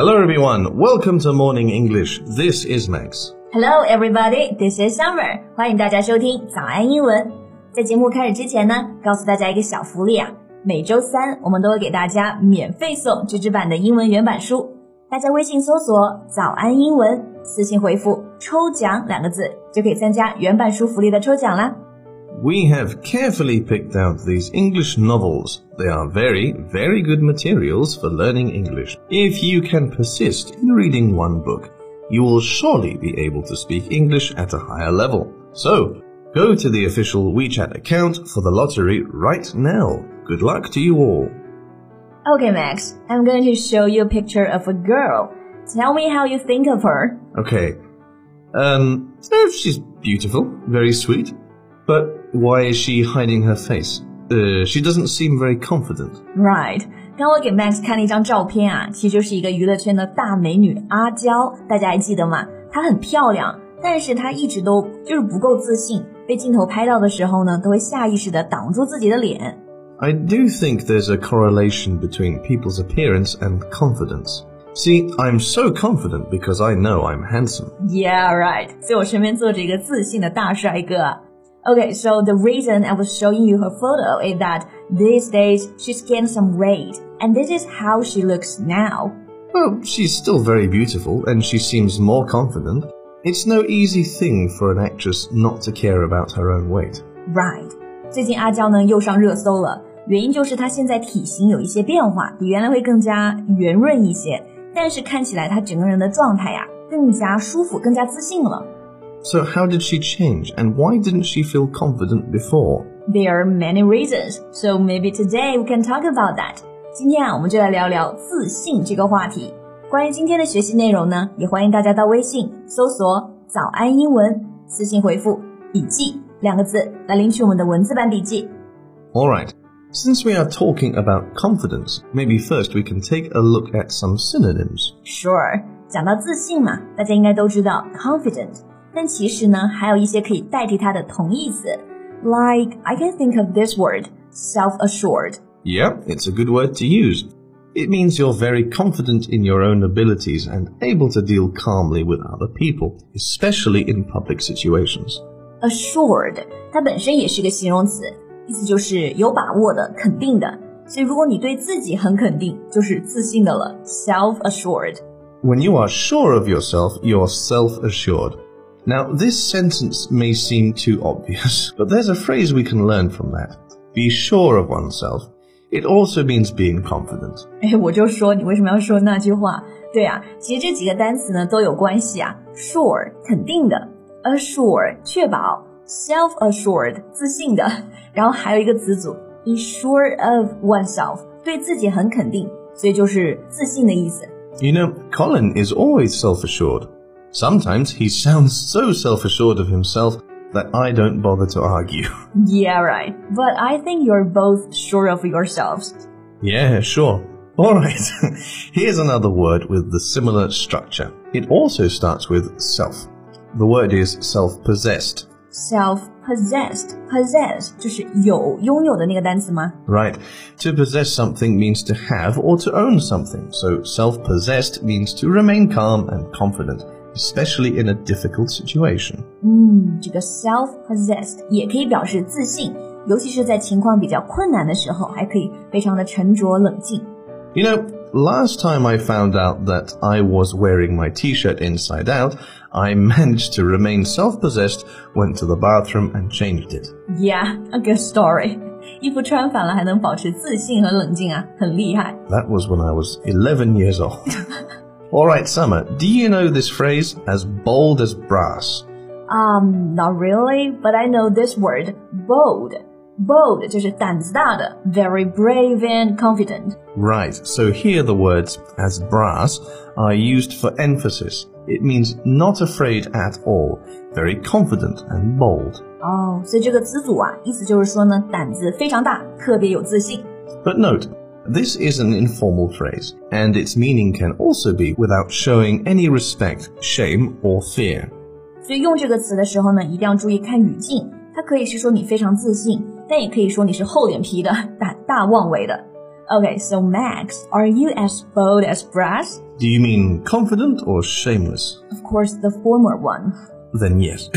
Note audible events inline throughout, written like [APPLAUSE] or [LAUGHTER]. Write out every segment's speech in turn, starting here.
Hello everyone, welcome to Morning English. This is Max. Hello, everybody. This is Summer. 欢迎大家收听早安英文。在节目开始之前呢，告诉大家一个小福利啊，每周三我们都会给大家免费送纸质版的英文原版书。大家微信搜索“早安英文”，私信回复“抽奖”两个字，就可以参加原版书福利的抽奖啦。We have carefully picked out these English novels. They are very, very good materials for learning English. If you can persist in reading one book, you will surely be able to speak English at a higher level. So, go to the official WeChat account for the lottery right now. Good luck to you all. Okay, Max, I'm going to show you a picture of a girl. Tell me how you think of her. Okay. Um, she's beautiful, very sweet. But why is she hiding her face? Uh, she doesn't seem very confident. Right. 刚我给 Max 看了一张照片啊，其实就是一个娱乐圈的大美女阿娇，大家还记得吗？她很漂亮，但是她一直都就是不够自信，被镜头拍到的时候呢，都会下意识的挡住自己的脸。I do think there's a correlation between people's appearance and confidence. See, I'm so confident because I know I'm handsome. Yeah, right. 所以我身边坐着一个自信的大帅哥。 Okay, so the reason I was showing you her photo is that these days she's gained some weight, and this is how she looks now. Well, she's still very beautiful and she seems more confident. It's no easy thing for an actress not to care about her own weight. Right. 最近阿娇呢又上热搜了，原因就是她现在体型有一些变化，比原来会更加圆润一些，但是看起来她整个人的状态呀、更加舒服，更加自信了。 So how did she change and why didn't she feel confident before? There are many reasons, so maybe today we can talk about that. 今天啊，我们就来聊聊自信这个话题。关于今天的学习内容呢，也欢迎大家到微信搜索“早安英文”，私信回复“笔记”两个字来领取我们的文字版笔记。 Alright, since we are talking about confidence, maybe first we can take a look at some synonyms. Sure，讲到自信嘛，大家应该都知道 confident， 但其实呢，还有一些可以代替它的同义词，like I can think of this word self-assured。 Yeah, it's a good word to use. It means you're very confident in your own abilities and able to deal calmly with other people, especially in public situations. assured，它本身也是个形容词，意思就是有把握的、肯定的。所以如果你对自己很肯定，就是自信的了，self-assured。 When you are sure of yourself, you're self-assured. Now, this sentence may seem too obvious, [LAUGHS] but there's a phrase we can learn from that. Be sure of oneself. It also means being confident. [LAUGHS] 哎，我就说你为什么要说那句话？对啊，其实这几个单词呢都有关系啊。Sure，肯定的；assure，确保；self-assured，自信的。然后还有一个词组，be sure of oneself，对自己很肯定，所以就是自信的意思。 You know, Colin is always self-assured. Sometimes he sounds so self-assured of himself that I don't bother to argue. [LAUGHS] Yeah, right. But I think you're both sure of yourselves. Yeah, sure. Alright, [LAUGHS] here's another word with the similar structure. It also starts with self. The word is self-possessed. Self-possessed, possess 就是有拥有的那个单词吗？ Right. To possess something means to have or to own something. So self-possessed means to remain calm and confident, especially in a difficult situation. 嗯，这个 self-possessed 也可以表示自信，尤其是在情况比较困难的时候，还可以非常的沉着冷静。 You know, last time I found out that I was wearing my t-shirt inside out, I [LAUGHS] managed to remain self-possessed, went to the bathroom and changed it. Yeah, a good story. 衣服穿反了还能保持自信和冷静啊，很厉害。 That was when I was 11 years old. [LAUGHS] Alright, Summer, do you know this phrase as bold as brass? Um, not really, but I know this word, bold. Bold 就是胆子大的，very brave and confident。 Right, so here the words as brass are used for emphasis. It means not afraid at all, very confident and bold. 哦，所以这个词组啊，意思就是说呢，胆子非常大，特别有自信。 But note, this is an informal phrase, and its meaning can also be without showing any respect, shame, or fear. 所以用这个词的时候呢，一定要注意看语境。它可以是说你非常自信，但也可以说你是厚脸皮的、胆大妄为的。Okay, so Max, are you as bold as brass? Do you mean confident or shameless? Of course, the former one. Then yes.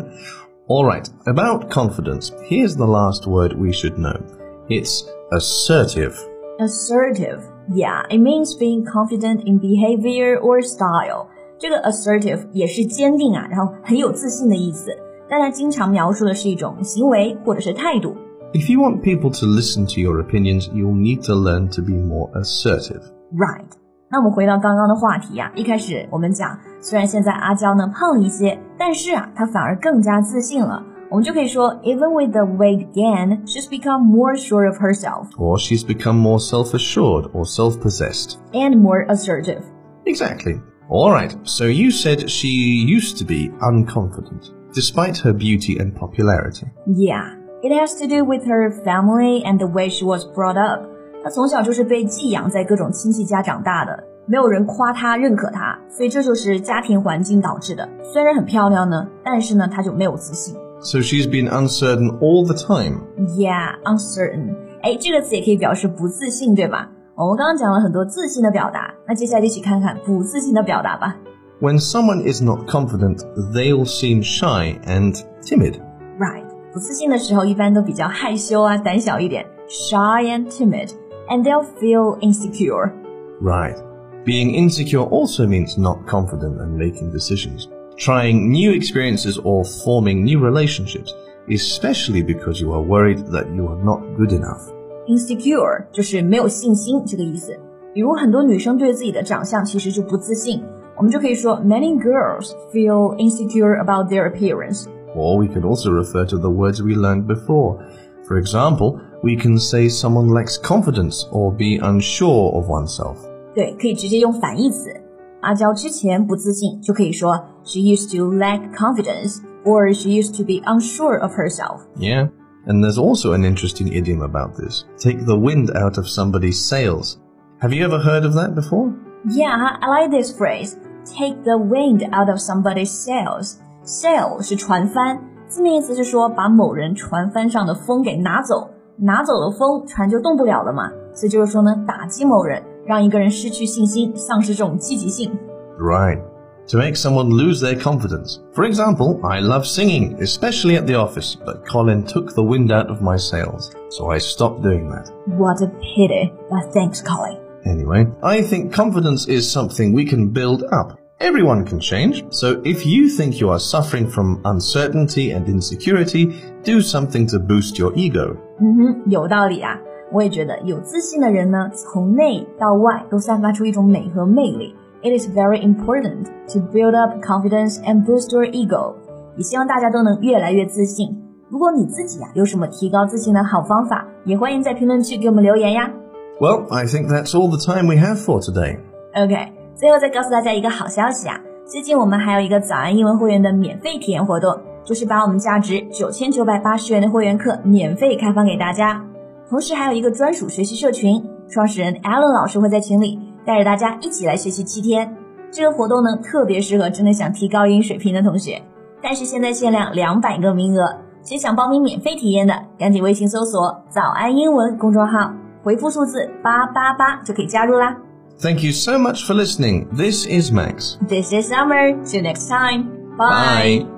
[LAUGHS] All right, about confidence, here's the last word we should know. It's assertive. Assertive. Yeah, it means being confident in behavior or style. 这个 assertive 也是坚定啊，然后很有自信的意思。但它经常描述的是一种行为或者是态度。If you want people to listen to your opinions, you'll need to learn to be more assertive. Right. 那我们回到刚刚的话题啊，一开始我们讲，虽然现在阿娇呢胖了一些，但是啊，她反而更加自信了。 我们就可以说，Even with the weight gain, she's become more sure of herself. Or she's become more self-assured or self-possessed. And more assertive. Exactly. Alright, so you said she used to be unconfident, despite her beauty and popularity. Yeah, it has to do with her family and the way she was brought up. 她从小就是被寄养在各种亲戚家长大的，没有人夸她、认可她，所以这就是家庭环境导致的。虽然很漂亮呢，但是呢，她就没有自信。 So she's been uncertain all the time. Yeah, uncertain. 哎，这个词也可以表示不自信，对吧？我们刚刚讲了很多自信的表达，那接下来一起看看不自信的表达吧。When someone is not confident, they'll seem shy and timid. Right，不自信的时候一般都比较害羞啊，胆小一点，shy and timid, and they'll feel insecure. Right. Being insecure also means not confident and making decisions, trying new experiences or forming new relationships, especially because you are worried that you are not good enough. insecure 就是没有信心这个意思。比如很多女生对自己的长相其实就不自信，我们就可以说 many girls feel insecure about their appearance. Or we could also refer to the words we learned before. For example, we can say someone lacks confidence or be unsure of oneself. 对，可以直接用反义词。 阿娇之前不自信，就可以说 she used to lack confidence or she used to be unsure of herself. Yeah. And there's also an interesting idiom about this. Take the wind out of somebody's sails. Have you ever heard of that before? Yeah, I like this phrase. Take the wind out of somebody's sails. Sail 是船帆，字面意思是说把某人船帆上的风给拿走，拿走了风，船就动不了了嘛。所以就是说呢，打击某人， 让一个人失去信心，丧失这种积极性。 Right. To make someone lose their confidence. For example, I love singing, especially at the office, but Colin took the wind out of my sails, so I stopped doing that. What a pity. But thanks, Colin. Anyway, I think confidence is something we can build up. Everyone can change, so if you think you are suffering from uncertainty and insecurity, do something to boost your ego. 嗯哼，有道理啊。 我也觉得有自信的人呢，从内到外都散发出一种美和魅力。It is very important to build up confidence and boost your ego。也希望大家都能越来越自信。如果你自己啊有什么提高自信的好方法，也欢迎在评论区给我们留言呀。Well, I think that's all the time we have for today. OK，最后再告诉大家一个好消息啊！最近我们还有一个早安英文会员的免费体验活动，就是把我们价值九千九百八十元的会员课免费开放给大家，同时还有一个专属学习社群，创始人 Allen 老师会在群里带着大家一起来学习七天。这个活动呢，特别适合真的想提高英语水平的同学，但是现在限量两百个名额，谁想报名免费体验的，赶紧微信搜索“早安英文”公众号，回复数字八八八就可以加入啦。Thank you so much for listening. This is Max. This is Summer. See you next time. Bye.